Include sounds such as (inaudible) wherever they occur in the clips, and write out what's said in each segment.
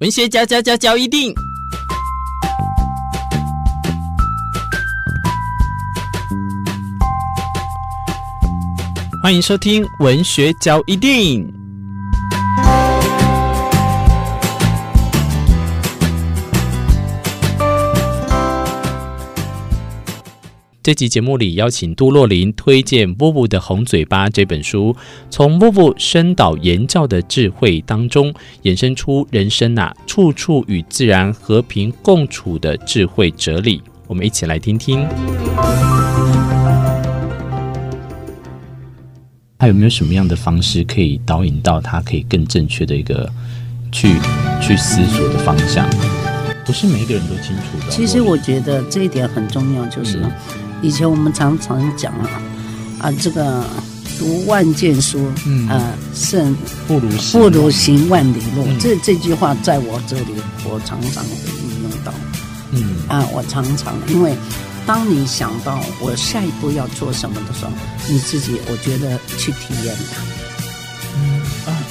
文学交交交交一定，欢迎收听文学交一定。这集节目里邀请杜洛琳推荐《vuvu 的红嘴巴》这本书，从 vuvu 深导言教的智慧当中，衍生出人生啊处处与自然和平共处的智慧哲理。我们一起来听听。他有没有什么样的方式可以导引到他可以更正确的一个去去思索的方向？不是每一个人都清楚的。其实我觉得这一点很重要，就是。嗯以前我们常常讲啊，啊，这个读万卷书，嗯，啊，胜不如不如行万里路。嗯、这这句话在我这里，我常常会运用到。嗯，啊，我常常因为，当你想到我下一步要做什么的时候，你自己我觉得去体验它。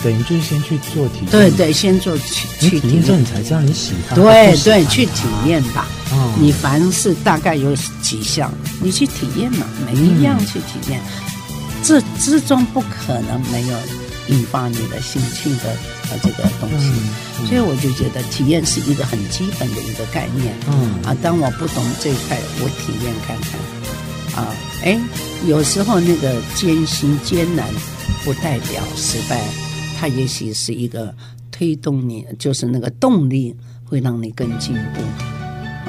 等于就是先去做体验，对对，先做去去体验之后，你才知道你喜欢。对对，去体验吧。哦，你凡事大概有几项，你去体验嘛，每一样去体验，嗯、这之中不可能没有引发你的兴趣的呃这个东西。嗯嗯、所以我就觉得体验是一个很基本的一个概念。嗯啊，当我不懂这一块，我体验看看。啊，哎，有时候那个艰辛艰难不代表失败。它也许是一个推动你，就是那个动力会让你更进步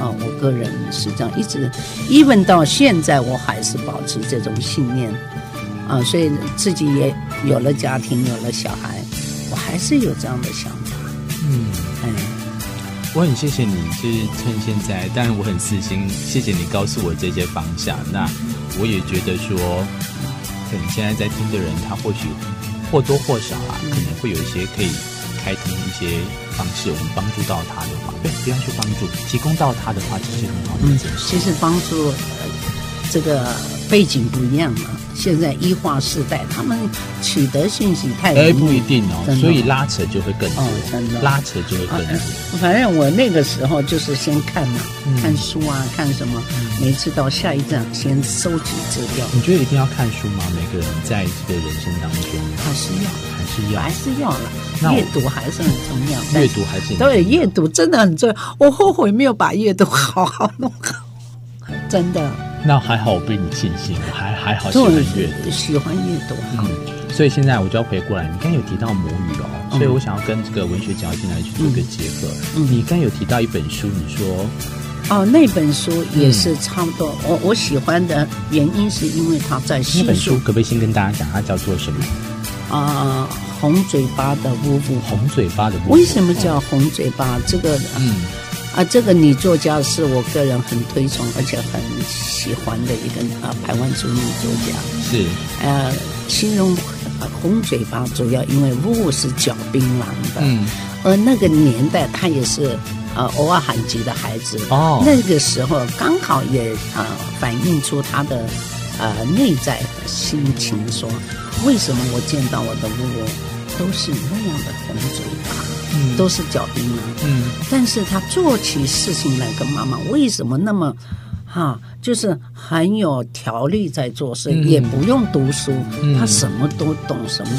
啊！我个人是这样，一直，even 到现在我还是保持这种信念啊！所以自己也有了家庭，有了小孩，我还是有这样的想法。嗯，哎，我很谢谢你，就是趁现在，当然我很私心，谢谢你告诉我这些方向。那我也觉得说，可能现在在听的人，他或许。或多或少啊，可能会有一些可以开通一些方式，我们帮助到他的话，对，不要去帮助，提供到他的话，其实很好的一件事。其实帮助，呃，这个背景不一样了。现在一化世代，他们取得信息太哎，不一定哦，所以拉扯就会更多，哦、真的拉扯就会更多。啊、反正我那个时候就是先看嘛，嗯、看书啊，看什么，每次到下一站先收集资料。你觉得一定要看书吗？每个人在这个人生当中，还是要，还是要，还是要了。阅读还是很重要，(laughs) 阅读还是对，阅读真的很重要。我后悔没有把阅读好好弄好，(laughs) 真的。那还好，我被你庆幸，我还还好喜欢阅读，喜欢阅读。嗯，所以现在我就要回过来。你刚才有提到母语哦，嗯、所以我想要跟这个文学角进来去做一个结合。嗯，你刚才有提到一本书，你说哦，那本书也是差不多。嗯、我我喜欢的原因是因为它在那本书，可不可以先跟大家讲，它叫做什么？啊、呃，红嘴巴的 vuvu，红嘴巴的 vuvu。为什么叫红嘴巴？这个嗯。啊，这个女作家是我个人很推崇而且很喜欢的一个啊，台湾族女作家。是，呃，形容红嘴巴主要因为 vuvu 是嚼槟榔的，嗯，而那个年代她也是呃偶尔罕吉的孩子哦，那个时候刚好也啊、呃、反映出她的呃内在心情说，说为什么我见到我的 vuvu 都是那样的红嘴巴。都是嚼槟榔，嗯，但是他做起事情来跟妈妈为什么那么，哈、啊，就是很有条理在做事，嗯、也不用读书，嗯、他什么都懂，什么，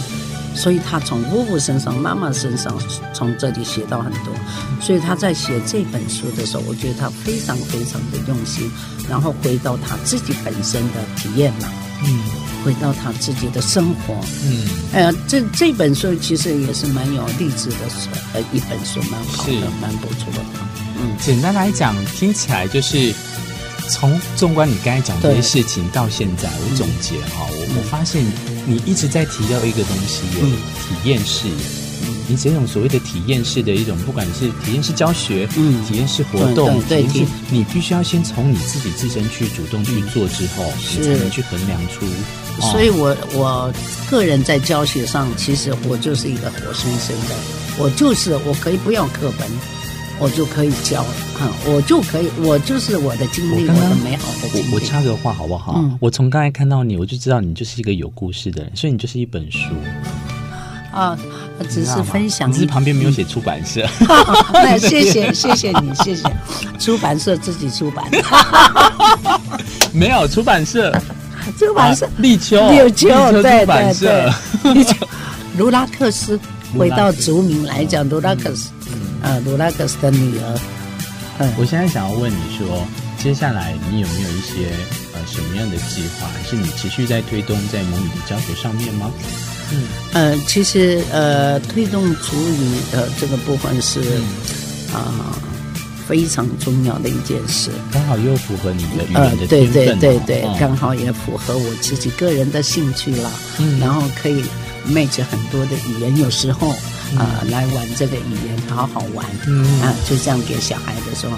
所以他从 vuvu 身上、妈妈身上从这里学到很多，所以他在写这本书的时候，我觉得他非常非常的用心，然后回到他自己本身的体验嘛，嗯。回到他自己的生活，嗯，哎呀，这这本书其实也是蛮有励志的书，呃，一本书蛮好的，蛮不错的。嗯，简单来讲，听起来就是从纵观你刚才讲这些事情到现在，我总结哈，我、嗯、我发现你一直在提到一个东西，嗯、体验式。你这种所谓的体验式的一种，不管是体验式教学，嗯，体验式活动，对，体验式，你必须要先从你自己自身去主动去做之后，你才能去衡量出。所以我我个人在教学上，其实我就是一个活生生的，我就是我可以不要课本，我就可以教，啊，我就可以，我就是我的经历，我的美好的经历。我我插个话好不好？嗯，我从刚才看到你，我就知道你就是一个有故事的人，所以你就是一本书。啊。我只是分享。只是旁边没有写出版社。(laughs) 那谢谢谢谢你，谢谢。出版社自己出版。没有出版社。(laughs) 出版社。立秋。立秋，对对对。立秋。卢拉克斯，回到族名来讲，卢拉克斯，呃，卢拉克斯的女儿。嗯。我现在想要问你说，接下来你有没有一些呃什么样的计划？是你持续在推动在母语的教学上面吗？嗯，呃，其实呃，推动主语的这个部分是啊、非常重要的一件事，刚好又符合你的语言的对对对对，哦、刚好也符合我自己个人的兴趣了。嗯，然后可以 match 很多的语言，有时候啊、呃、来玩这个语言好好玩。嗯啊，就这样给小孩的时候，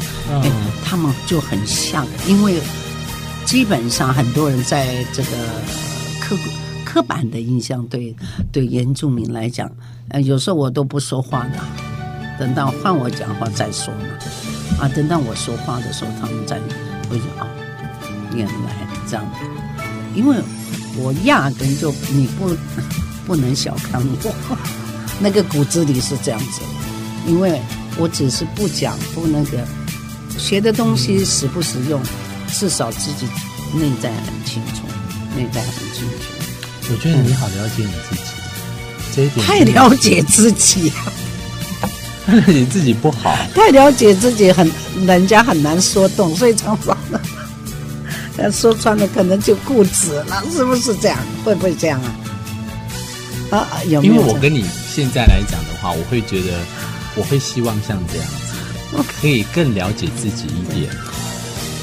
他们就很像，因为基本上很多人在这个刻骨。刻板的印象对对原住民来讲，呃，有时候我都不说话的，等到换我讲话再说嘛。啊，等到我说话的时候，他们再会讲啊，原来这样，因为我压根就你不 (laughs) 不能小看我，(laughs) 那个骨子里是这样子，因为我只是不讲不那个学的东西实不实用，至少自己内在很清楚，内在很清楚。我觉得你好了解你自己，嗯、这一点太了解自己，太了解自己不好，太了解自己很，人家很难说动，所以常常的，说穿了可能就固执了，是不是这样？会不会这样啊？啊，有没有？因为我跟你现在来讲的话，我会觉得，我会希望像这样子，(laughs) 可以更了解自己一点。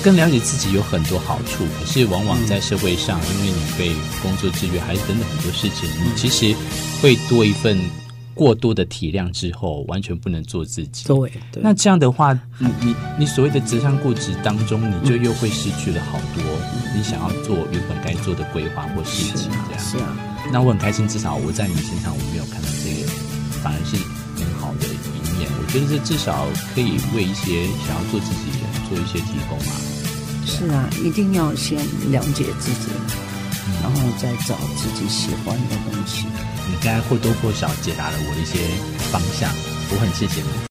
更了解自己有很多好处，可是往往在社会上，嗯、因为你被工作制约，还是等等很多事情，嗯、你其实会多一份过多的体谅之后，完全不能做自己。对，对那这样的话，你你你所谓的择善固执当中，你就又会失去了好多你想要做原本该做的规划或事情。这样是啊。是啊，那我很开心，至少我在你身上我没有看到这个，反而是觉得这至少可以为一些想要做自己的人做一些提供嘛。是啊，一定要先了解自己，然后再找自己喜欢的东西。你刚才或多或少解答了我一些方向，我很谢谢你。